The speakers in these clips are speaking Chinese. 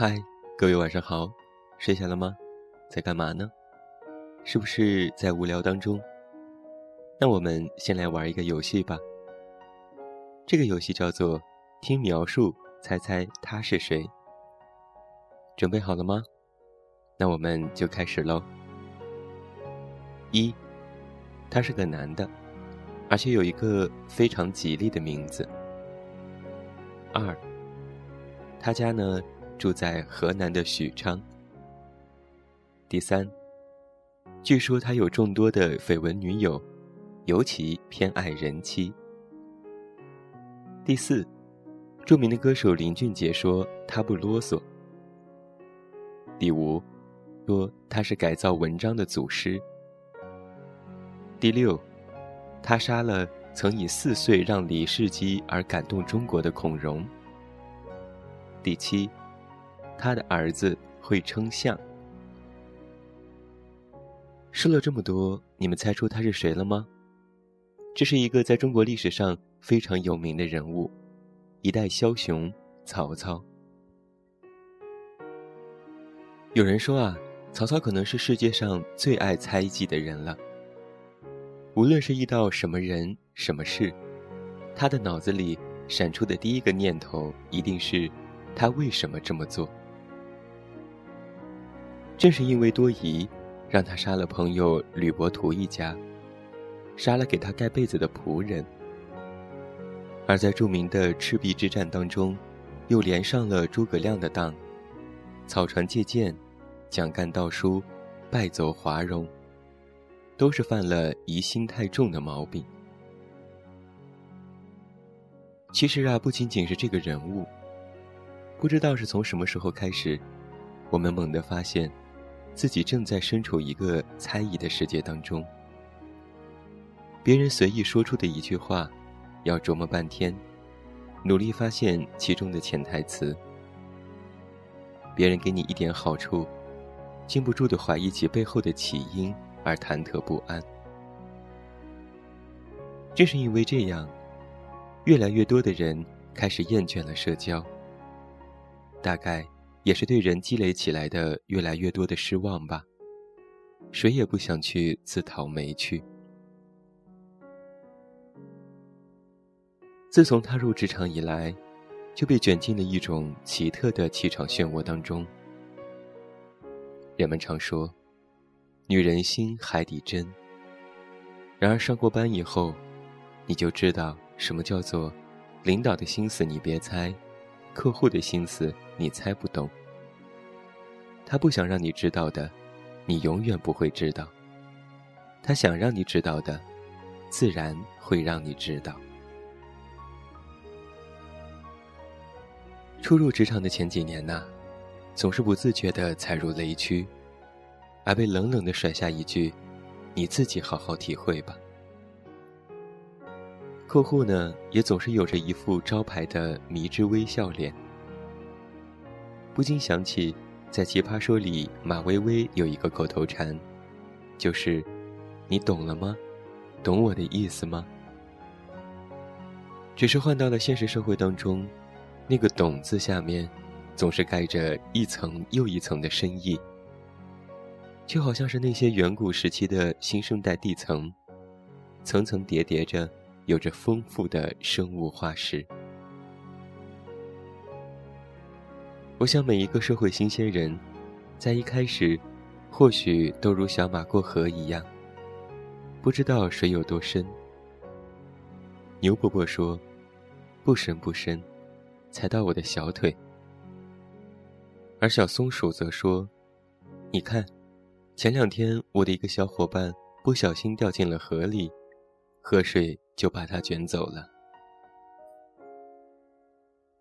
嗨，各位晚上好，睡下了吗？在干嘛呢？是不是在无聊当中？那我们先来玩一个游戏吧。这个游戏叫做“听描述，猜猜他是谁”。准备好了吗？那我们就开始喽。一，他是个男的，而且有一个非常吉利的名字。二，他家呢？住在河南的许昌。第三，据说他有众多的绯闻女友，尤其偏爱人妻。第四，著名的歌手林俊杰说他不啰嗦。第五，说他是改造文章的祖师。第六，他杀了曾以四岁让李世基而感动中国的孔融。第七。他的儿子会称象。说了这么多，你们猜出他是谁了吗？这是一个在中国历史上非常有名的人物，一代枭雄曹操。有人说啊，曹操可能是世界上最爱猜忌的人了。无论是遇到什么人、什么事，他的脑子里闪出的第一个念头一定是：他为什么这么做？正是因为多疑，让他杀了朋友吕伯图一家，杀了给他盖被子的仆人，而在著名的赤壁之战当中，又连上了诸葛亮的当，草船借箭，蒋干盗书，败走华容，都是犯了疑心太重的毛病。其实啊，不仅仅是这个人物，不知道是从什么时候开始，我们猛地发现。自己正在身处一个猜疑的世界当中，别人随意说出的一句话，要琢磨半天，努力发现其中的潜台词。别人给你一点好处，禁不住的怀疑其背后的起因而忐忑不安。正是因为这样，越来越多的人开始厌倦了社交。大概。也是对人积累起来的越来越多的失望吧。谁也不想去自讨没趣。自从踏入职场以来，就被卷进了一种奇特的气场漩涡当中。人们常说，女人心海底针。然而上过班以后，你就知道什么叫做领导的心思你别猜，客户的心思你猜不懂。他不想让你知道的，你永远不会知道；他想让你知道的，自然会让你知道。初入职场的前几年呐，总是不自觉地踩入雷区，而被冷冷的甩下一句：“你自己好好体会吧。”客户呢，也总是有着一副招牌的迷之微笑脸，不禁想起。在《奇葩说》里，马薇薇有一个口头禅，就是“你懂了吗？懂我的意思吗？”只是换到了现实社会当中，那个“懂”字下面，总是盖着一层又一层的深意，就好像是那些远古时期的新生代地层，层层叠叠着，有着丰富的生物化石。我想每一个社会新鲜人，在一开始，或许都如小马过河一样，不知道水有多深。牛伯伯说：“不深不深，才到我的小腿。”而小松鼠则说：“你看，前两天我的一个小伙伴不小心掉进了河里，河水就把它卷走了。”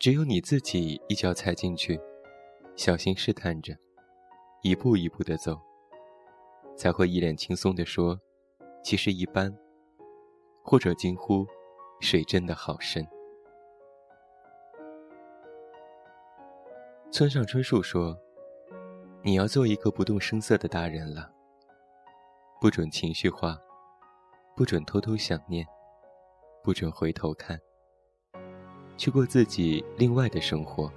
只有你自己一脚踩进去，小心试探着，一步一步的走，才会一脸轻松的说：“其实一般。”或者惊呼：“水真的好深。”村上春树说：“你要做一个不动声色的大人了，不准情绪化，不准偷偷想念，不准回头看。”去过自己另外的生活。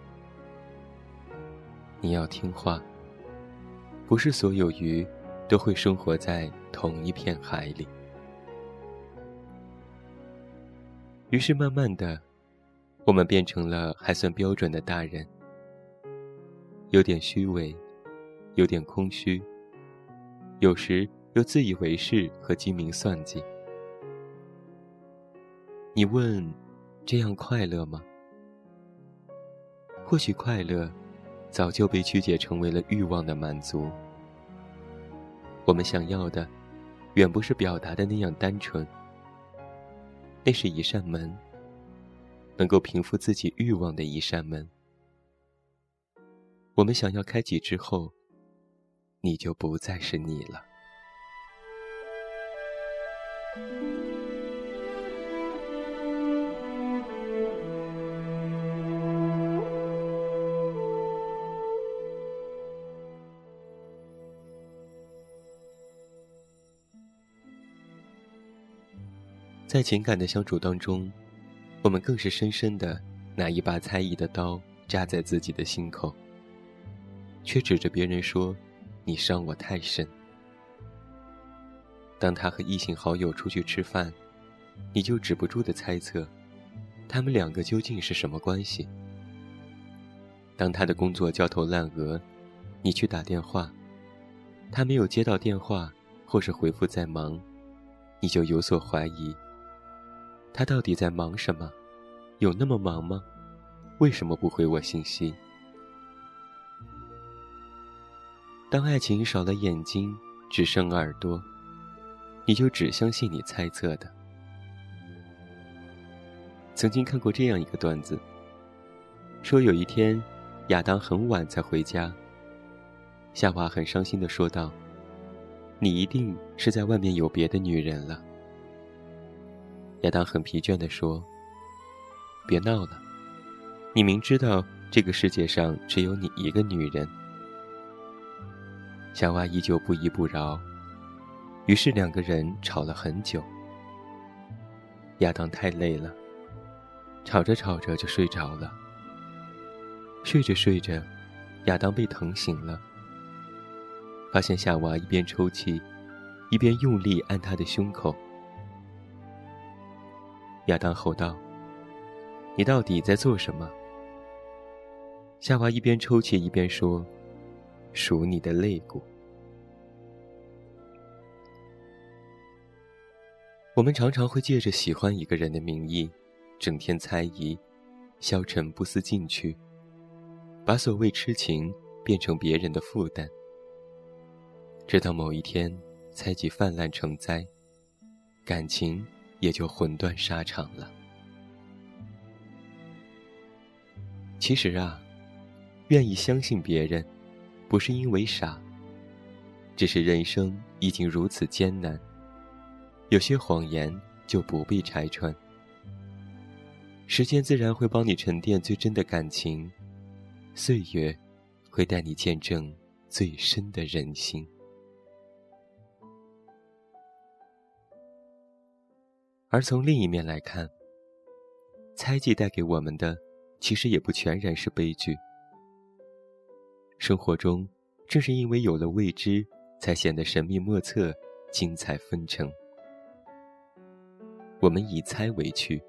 你要听话。不是所有鱼都会生活在同一片海里。于是，慢慢的，我们变成了还算标准的大人，有点虚伪，有点空虚，有时又自以为是和精明算计。你问，这样快乐吗？或许快乐。早就被曲解成为了欲望的满足。我们想要的，远不是表达的那样单纯。那是一扇门，能够平复自己欲望的一扇门。我们想要开启之后，你就不再是你了。在情感的相处当中，我们更是深深的拿一把猜疑的刀扎在自己的心口，却指着别人说：“你伤我太深。”当他和异性好友出去吃饭，你就止不住的猜测，他们两个究竟是什么关系？当他的工作焦头烂额，你去打电话，他没有接到电话，或是回复在忙，你就有所怀疑。他到底在忙什么？有那么忙吗？为什么不回我信息？当爱情少了眼睛，只剩耳朵，你就只相信你猜测的。曾经看过这样一个段子，说有一天，亚当很晚才回家。夏娃很伤心的说道：“你一定是在外面有别的女人了。”亚当很疲倦地说：“别闹了，你明知道这个世界上只有你一个女人。”夏娃依旧不依不饶，于是两个人吵了很久。亚当太累了，吵着吵着就睡着了。睡着睡着，亚当被疼醒了，发现夏娃一边抽泣，一边用力按他的胸口。亚当吼道：“你到底在做什么？”夏娃一边抽泣一边说：“数你的肋骨。”我们常常会借着喜欢一个人的名义，整天猜疑，消沉不思进取，把所谓痴情变成别人的负担，直到某一天，猜忌泛滥成灾，感情。也就魂断沙场了。其实啊，愿意相信别人，不是因为傻，只是人生已经如此艰难，有些谎言就不必拆穿。时间自然会帮你沉淀最真的感情，岁月会带你见证最深的人心。而从另一面来看，猜忌带给我们的，其实也不全然是悲剧。生活中，正是因为有了未知，才显得神秘莫测、精彩纷呈。我们以猜为趣，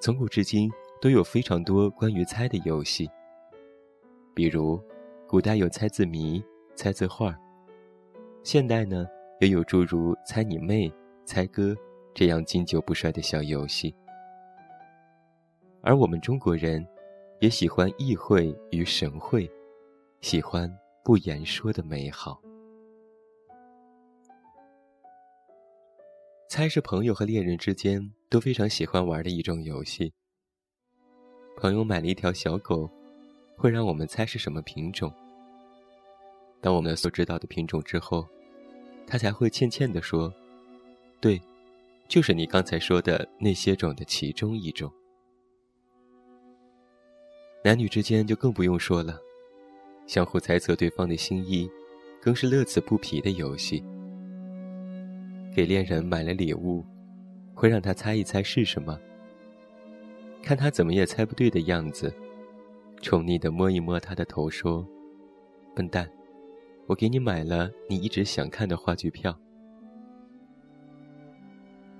从古至今都有非常多关于猜的游戏。比如，古代有猜字谜、猜字画现代呢也有诸如猜你妹、猜歌。这样经久不衰的小游戏，而我们中国人，也喜欢意会与神会，喜欢不言说的美好。猜是朋友和恋人之间都非常喜欢玩的一种游戏。朋友买了一条小狗，会让我们猜是什么品种。当我们所知道的品种之后，他才会欠欠的说：“对。”就是你刚才说的那些种的其中一种。男女之间就更不用说了，相互猜测对方的心意，更是乐此不疲的游戏。给恋人买了礼物，会让他猜一猜是什么。看他怎么也猜不对的样子，宠溺的摸一摸他的头，说：“笨蛋，我给你买了你一直想看的话剧票。”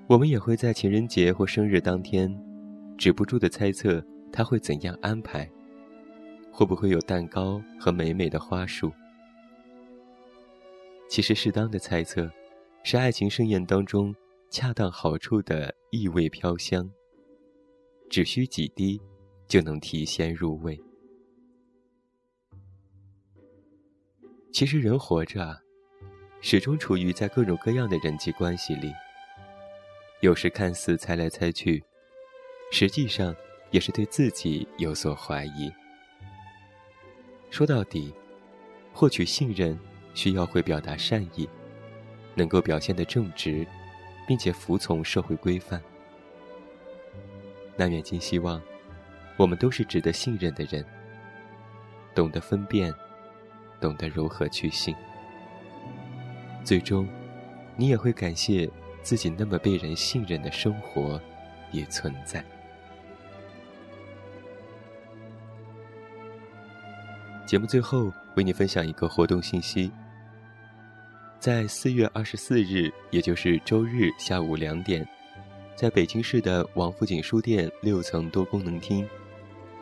我们也会在情人节或生日当天，止不住的猜测他会怎样安排，会不会有蛋糕和美美的花束。其实，适当的猜测，是爱情盛宴当中恰当好处的异味飘香。只需几滴，就能提鲜入味。其实，人活着，始终处于在各种各样的人际关系里。有时看似猜来猜去，实际上也是对自己有所怀疑。说到底，获取信任需要会表达善意，能够表现的正直，并且服从社会规范。那远近希望，我们都是值得信任的人，懂得分辨，懂得如何去信。最终，你也会感谢。自己那么被人信任的生活，也存在。节目最后为你分享一个活动信息：在四月二十四日，也就是周日下午两点，在北京市的王府井书店六层多功能厅，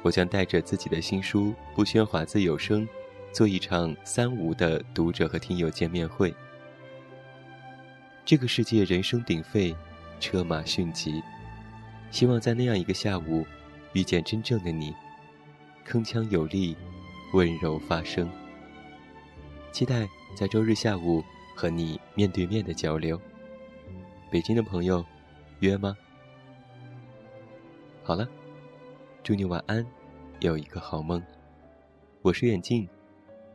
我将带着自己的新书《不喧哗自有声》，做一场三无的读者和听友见面会。这个世界人声鼎沸，车马迅疾，希望在那样一个下午，遇见真正的你，铿锵有力，温柔发声。期待在周日下午和你面对面的交流。北京的朋友，约吗？好了，祝你晚安，有一个好梦。我是远近，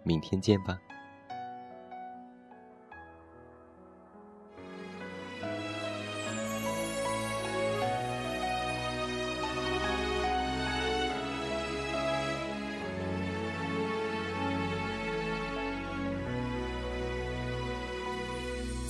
明天见吧。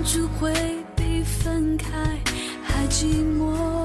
相处会比分开还寂寞，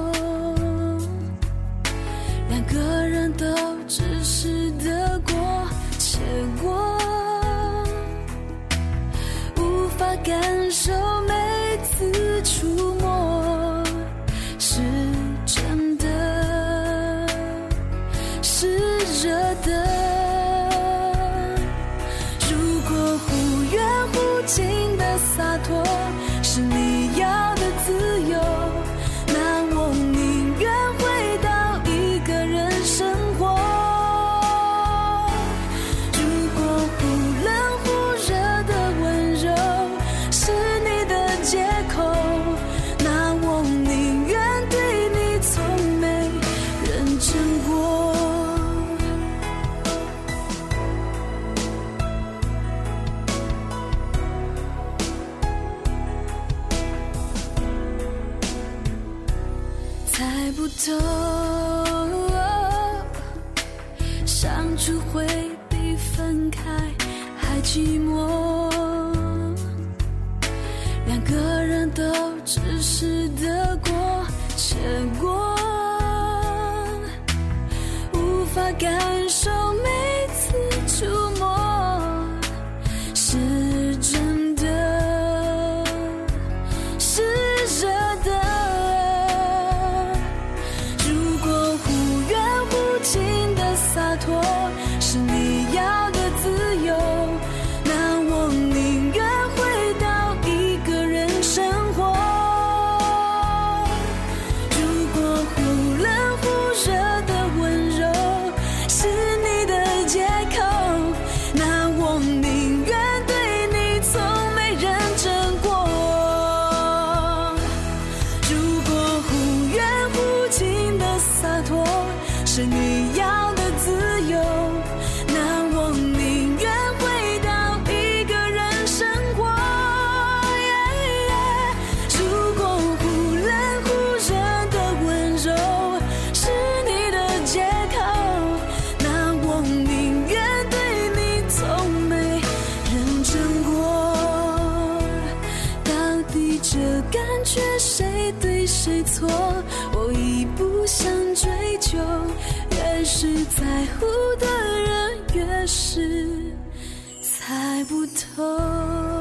是在乎的人，越是猜不透。